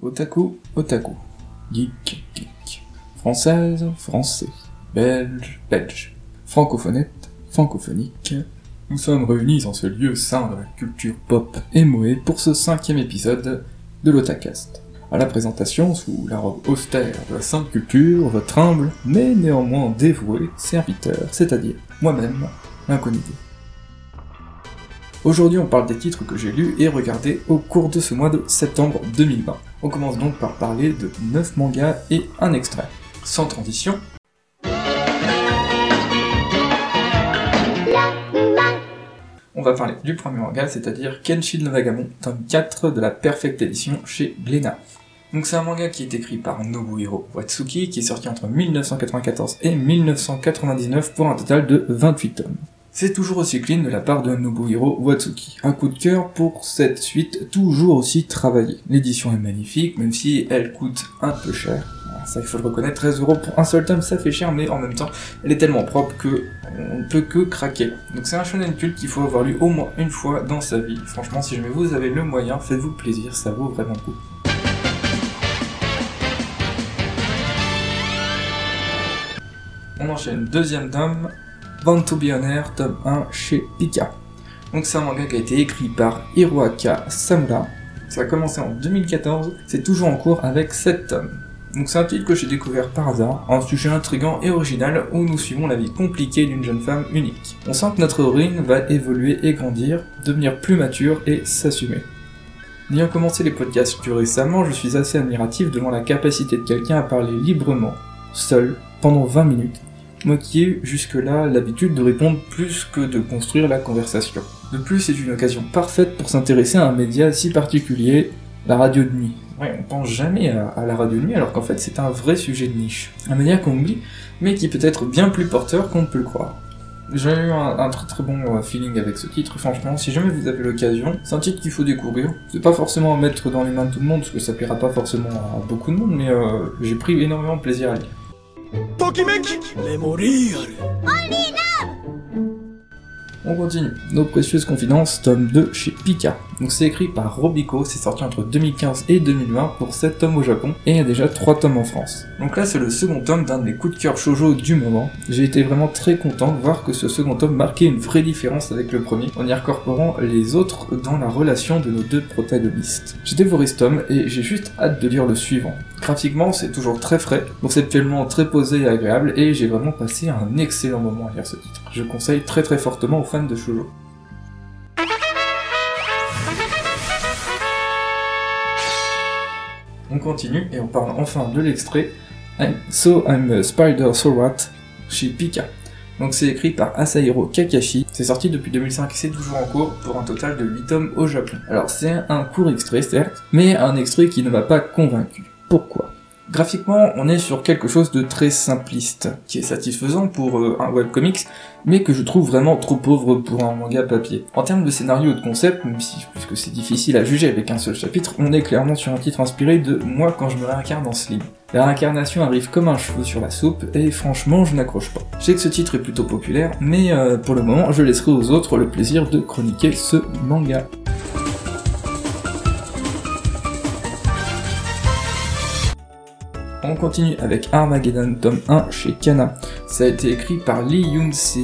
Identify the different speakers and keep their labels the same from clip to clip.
Speaker 1: Otaku, otaku. Geek, geek. Française, français. Belge, belge. Francophonette, francophonique. Nous sommes réunis en ce lieu saint de la culture pop et moé pour ce cinquième épisode de l'Otacast. À la présentation, sous la robe austère de la sainte culture, votre humble, mais néanmoins dévoué serviteur, c'est-à-dire moi-même, l'incognito. Aujourd'hui, on parle des titres que j'ai lus et regardés au cours de ce mois de septembre 2020. On commence donc par parler de 9 mangas et un extrait. Sans transition, on va parler du premier manga, c'est-à-dire Kenshin no Vagamon, tome 4 de la Perfect Edition chez Glénat. Donc c'est un manga qui est écrit par Nobuhiro Watsuki, qui est sorti entre 1994 et 1999 pour un total de 28 tomes. C'est toujours aussi clean de la part de Nobuhiro Watsuki. Un coup de cœur pour cette suite, toujours aussi travaillée. L'édition est magnifique, même si elle coûte un peu cher. Ah, Ça, il faut le reconnaître, 13 euros pour un seul tome, ça fait cher, mais en même temps, elle est tellement propre que on ne peut que craquer. Donc c'est un shonen culte qu'il faut avoir lu au moins une fois dans sa vie. Franchement, si jamais vous avez le moyen, faites-vous plaisir, ça vaut vraiment le coup. On enchaîne deuxième tome, Air, tome 1 chez Pika. Donc c'est un manga qui a été écrit par Hiroaka Samura. Ça a commencé en 2014, c'est toujours en cours avec 7 tomes. Donc c'est un titre que j'ai découvert par hasard, un sujet intrigant et original où nous suivons la vie compliquée d'une jeune femme unique. On sent que notre héroïne va évoluer et grandir, devenir plus mature et s'assumer. N'ayant commencé les podcasts plus récemment, je suis assez admiratif devant la capacité de quelqu'un à parler librement, seul, pendant 20 minutes, moi qui ai jusque-là l'habitude de répondre plus que de construire la conversation. De plus, c'est une occasion parfaite pour s'intéresser à un média si particulier, la radio de nuit. Ouais, on pense jamais à, la radio de nuit alors qu'en fait c'est un vrai sujet de niche. Un média qu'on oublie, mais qui peut être bien plus porteur qu'on ne peut le croire. J'ai eu un, très très bon euh, feeling avec ce titre, franchement, si jamais vous avez l'occasion, c'est un titre qu'il faut découvrir. C'est pas forcément mettre dans les mains de tout le monde, parce que ça plaira pas forcément à beaucoup de monde, mais euh, j'ai pris énormément de plaisir à lire.
Speaker 2: ときめきメモリアル
Speaker 1: On continue. Nos précieuses confidences, tome 2 chez Pika. Donc c'est écrit par Robico, c'est sorti entre 2015 et 2020 pour 7 tomes au Japon, et il y a déjà 3 tomes en France. Donc là c'est le second tome d'un de mes coups de cœur shoujo du moment. J'ai été vraiment très content de voir que ce second tome marquait une vraie différence avec le premier, en y incorporant les autres dans la relation de nos deux protagonistes. J'ai dévoré ce tome et j'ai juste hâte de lire le suivant. Graphiquement c'est toujours très frais, conceptuellement très posé et agréable, et j'ai vraiment passé un excellent moment à lire ce titre. Je conseille très très fortement aux fans de shoujo. On continue et on parle enfin de l'extrait So I'm a Spider So chez Pika. Donc c'est écrit par Asahiro Kakashi, c'est sorti depuis 2005 et c'est toujours en cours pour un total de 8 tomes au Japon. Alors c'est un court extrait certes, mais un extrait qui ne m'a pas convaincu. Pourquoi? Graphiquement, on est sur quelque chose de très simpliste, qui est satisfaisant pour euh, un webcomics, mais que je trouve vraiment trop pauvre pour un manga papier. En termes de scénario et de concept, même si, puisque c'est difficile à juger avec un seul chapitre, on est clairement sur un titre inspiré de moi quand je me réincarne dans Slim. La réincarnation arrive comme un cheveu sur la soupe, et franchement, je n'accroche pas. Je sais que ce titre est plutôt populaire, mais euh, pour le moment, je laisserai aux autres le plaisir de chroniquer ce manga. On continue avec Armageddon tome 1 chez Kana. Ça a été écrit par Lee Yoon-se,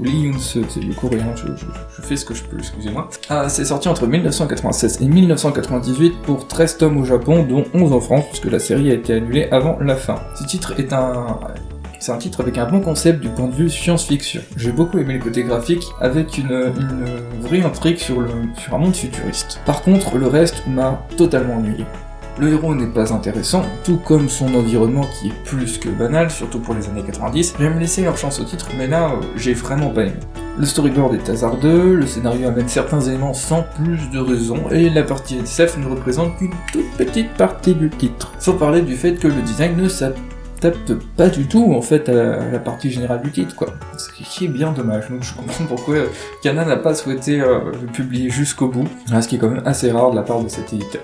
Speaker 1: Lee Yoon-se, c'est le coréen, je, fais ce que je peux, excusez-moi. Ah, c'est sorti entre 1996 et 1998 pour 13 tomes au Japon, dont 11 en France, puisque la série a été annulée avant la fin. Ce titre est un... C'est un titre avec un bon concept du point de vue science-fiction. J'ai beaucoup aimé le côté graphique, avec une, vraie intrigue sur un monde futuriste. Par contre, le reste m'a totalement ennuyé. Le héros n'est pas intéressant, tout comme son environnement qui est plus que banal, surtout pour les années 90. J'aime laisser leur chance au titre, mais là, euh, j'ai vraiment pas aimé. Le storyboard est hasardeux, le scénario amène certains éléments sans plus de raison, et la partie SF ne représente qu'une toute petite partie du titre. Sans parler du fait que le design ne s'adapte pas du tout, en fait, à la, partie générale du titre, quoi. Ce qui est bien dommage, donc je comprends pourquoi euh, Kana n'a pas souhaité euh, le publier jusqu'au bout, ce qui est quand même assez rare de la part de cet éditeur.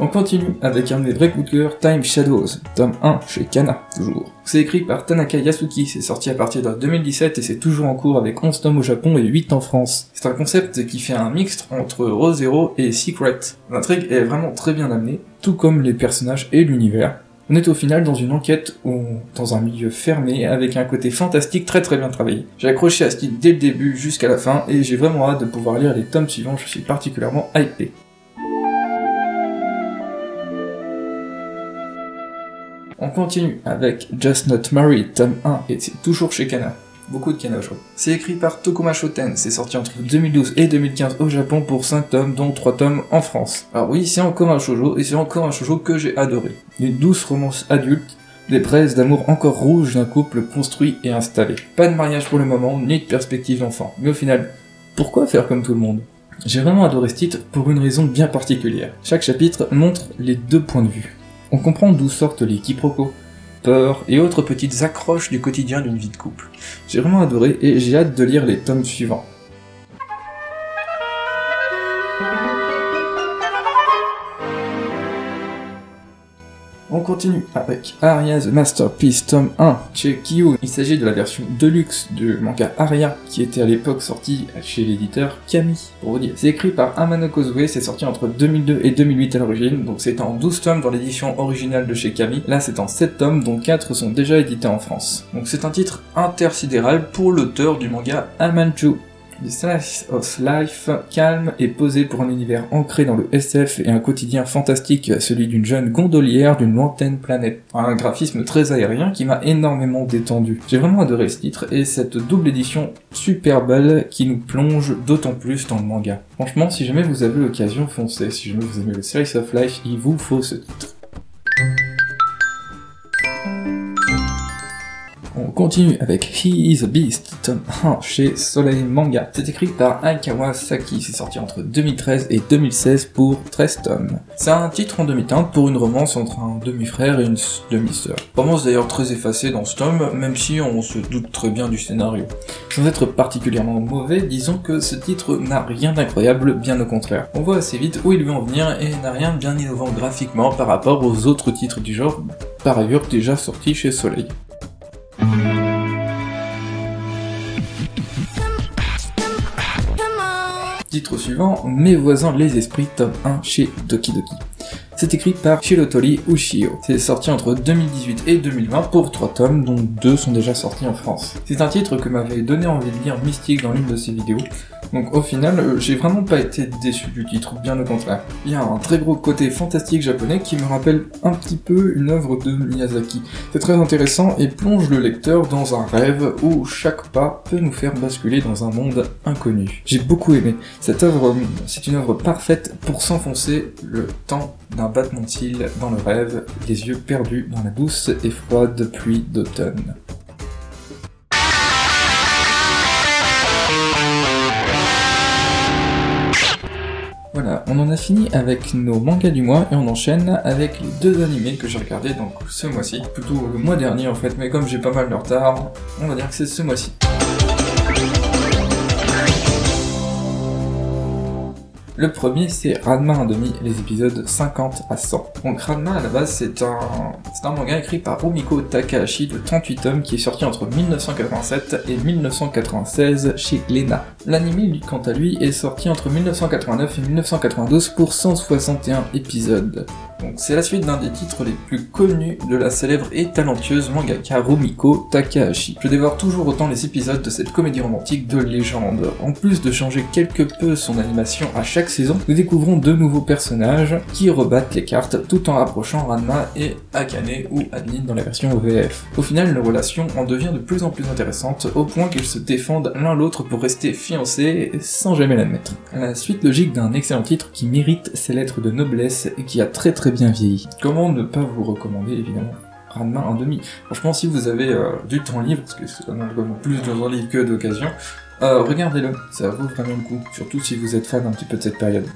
Speaker 1: On continue avec un des vrais coups de cœur, Time Shadows, tome 1 chez Kana, toujours. C'est écrit par Tanaka Yasuki, c'est sorti à partir de 2017 et c'est toujours en cours avec 11 tomes au Japon et 8 en France. C'est un concept qui fait un mixte entre Rosero et Secret. L'intrigue est vraiment très bien amenée, tout comme les personnages et l'univers. On est au final dans une enquête ou dans un milieu fermé avec un côté fantastique très très bien travaillé. J'ai accroché à ce titre dès le début jusqu'à la fin et j'ai vraiment hâte de pouvoir lire les tomes suivants, je suis particulièrement hypé. On continue avec Just Not Married, tome 1, et c'est toujours chez Kana. Beaucoup de Kana, je. C'est écrit par Tokuma Shoten, c'est sorti entre 2012 et 2015 au Japon pour 5 tomes, dont 3 tomes en France. Alors oui, c'est encore un shoujo, et c'est encore un shoujo que j'ai adoré. Une douce romance adulte, des braises d'amour encore rouges d'un couple construit et installé. Pas de mariage pour le moment, ni de perspective d'enfant. Mais au final, pourquoi faire comme tout le monde? J'ai vraiment adoré ce titre pour une raison bien particulière. Chaque chapitre montre les deux points de vue. On comprend d'où sortent les quiproquos, peurs et autres petites accroches du quotidien d'une vie de couple. J'ai vraiment adoré et j'ai hâte de lire les tomes suivants. On continue avec Aria The Masterpiece tome 1 chez Kyo. Il s'agit de la version deluxe du manga Aria qui était à l'époque sorti chez l'éditeur Kami, pour vous dire. C'est écrit par Amano Kozue, c'est sorti entre 2002 et 2008 à l'origine, donc c'est en 12 tomes dans l'édition originale de chez Kami. Là c'est en 7 tomes dont 4 sont déjà édités en France. Donc c'est un titre intersidéral pour l'auteur du manga Amanchu. The Slice of Life, calme et posé pour un univers ancré dans le SF et un quotidien fantastique, celui d'une jeune gondolière d'une lointaine planète. Un graphisme très aérien qui m'a énormément détendu. J'ai vraiment adoré ce titre et cette double édition super belle qui nous plonge d'autant plus dans le manga. Franchement, si jamais vous avez l'occasion, foncez. Si jamais vous aimez le Slice of Life, il vous faut ce titre. Continue avec He is a Beast, tome 1 chez Soleil Manga. C'est écrit par Aikawa Saki, c'est sorti entre 2013 et 2016 pour 13 tomes. C'est un titre en demi-teinte pour une romance entre un demi-frère et une demi-sœur. Romance d'ailleurs très effacée dans ce tome, même si on se doute très bien du scénario. Sans être particulièrement mauvais, disons que ce titre n'a rien d'incroyable, bien au contraire. On voit assez vite où il veut en venir et n'a rien de bien innovant graphiquement par rapport aux autres titres du genre, par ailleurs déjà sortis chez Soleil. Titre suivant, Mes voisins les esprits, tome 1 chez Doki Doki. C'est écrit par Shirotori Ushio. C'est sorti entre 2018 et 2020 pour 3 tomes, dont 2 sont déjà sortis en France. C'est un titre que m'avait donné envie de lire Mystique dans l'une de ses vidéos, donc au final, euh, j'ai vraiment pas été déçu du titre, bien au contraire. Il y a un très gros côté fantastique japonais qui me rappelle un petit peu une œuvre de Miyazaki. C'est très intéressant et plonge le lecteur dans un rêve où chaque pas peut nous faire basculer dans un monde inconnu. J'ai beaucoup aimé. Cette œuvre, euh, c'est une œuvre parfaite pour s'enfoncer le temps d'un battement de cils dans le rêve, les yeux perdus dans la douce et froide pluie d'automne. Voilà, on en a fini avec nos mangas du mois et on enchaîne avec les deux animés que j'ai regardés donc ce mois-ci, plutôt le mois dernier en fait, mais comme j'ai pas mal de retard, on va dire que c'est ce mois-ci. Le premier, c'est Ranma 1,5, les épisodes 50 à 100. Donc Ranma, à la base, c'est un, c'est un manga écrit par Rumiko Takahashi de 38 tomes qui est sorti entre 1987 et 1996 chez Lena. L'anime, lui, quant à lui, est sorti entre 1989 et 1992 pour 161 épisodes. Donc c'est la suite d'un des titres les plus connus de la célèbre et talentueuse mangaka Rumiko Takahashi. Je dévore toujours autant les épisodes de cette comédie romantique de légende. En plus de changer quelque peu son animation à chaque saison, nous découvrons deux nouveaux personnages qui rebattent les cartes tout en rapprochant Ranma et Akane ou Adeline dans la version VF. Au final, leur relation en devient de plus en plus intéressante au point qu'ils se défendent l'un l'autre pour rester fiancés sans jamais l'admettre. La suite logique d'un excellent titre qui mérite ses lettres de noblesse et qui a très très bien vieilli. Comment ne pas vous recommander évidemment Ranma en demi? Franchement, si vous avez euh, du temps libre, parce que c'est quand même plus de temps libre que d'occasion, euh, regardez-le, ça vaut vraiment le coup, surtout si vous êtes fan un petit peu de cette période.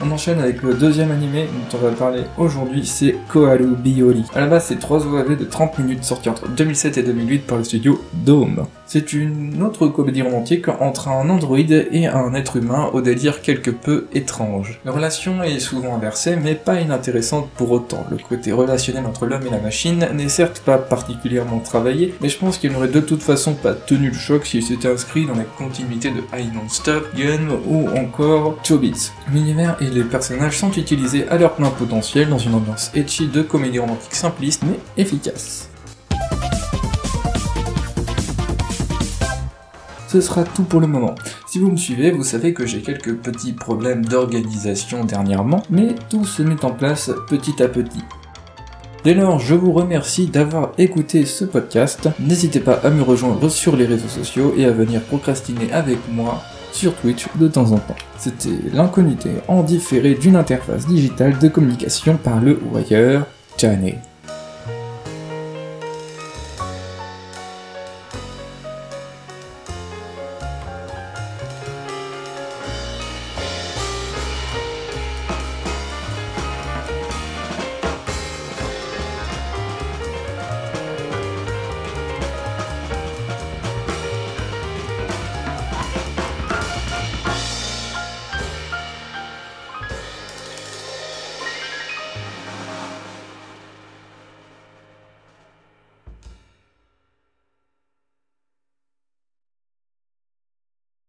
Speaker 1: On enchaîne avec le deuxième animé dont on va parler aujourd'hui, c'est Koharu Biyori. À la base, c'est 3 OAV de 30 minutes sortis entre 2007 et 2008 par le studio Dome. C'est une autre comédie romantique entre un androïde et un être humain au délire quelque peu étrange. La relation est souvent inversée, mais pas inintéressante pour autant. Le côté relationnel entre l'homme et la machine n'est certes pas particulièrement travaillé, mais je pense qu'il n'aurait de toute façon pas tenu le choc s'il s'était inscrit dans la continuité de I Non Stop, Gun ou encore Chobits. L'univers et les personnages sont utilisés à leur plein potentiel dans une ambiance etchy de comédie romantique simpliste mais efficace. Ce sera tout pour le moment. Si vous me suivez, vous savez que j'ai quelques petits problèmes d'organisation dernièrement, mais tout se met en place petit à petit. Dès lors, je vous remercie d'avoir écouté ce podcast. N'hésitez pas à me rejoindre sur les réseaux sociaux et à venir procrastiner avec moi sur Twitch de temps en temps. C'était l'incognité en différé d'une interface digitale de communication par le ailleurs. Ciao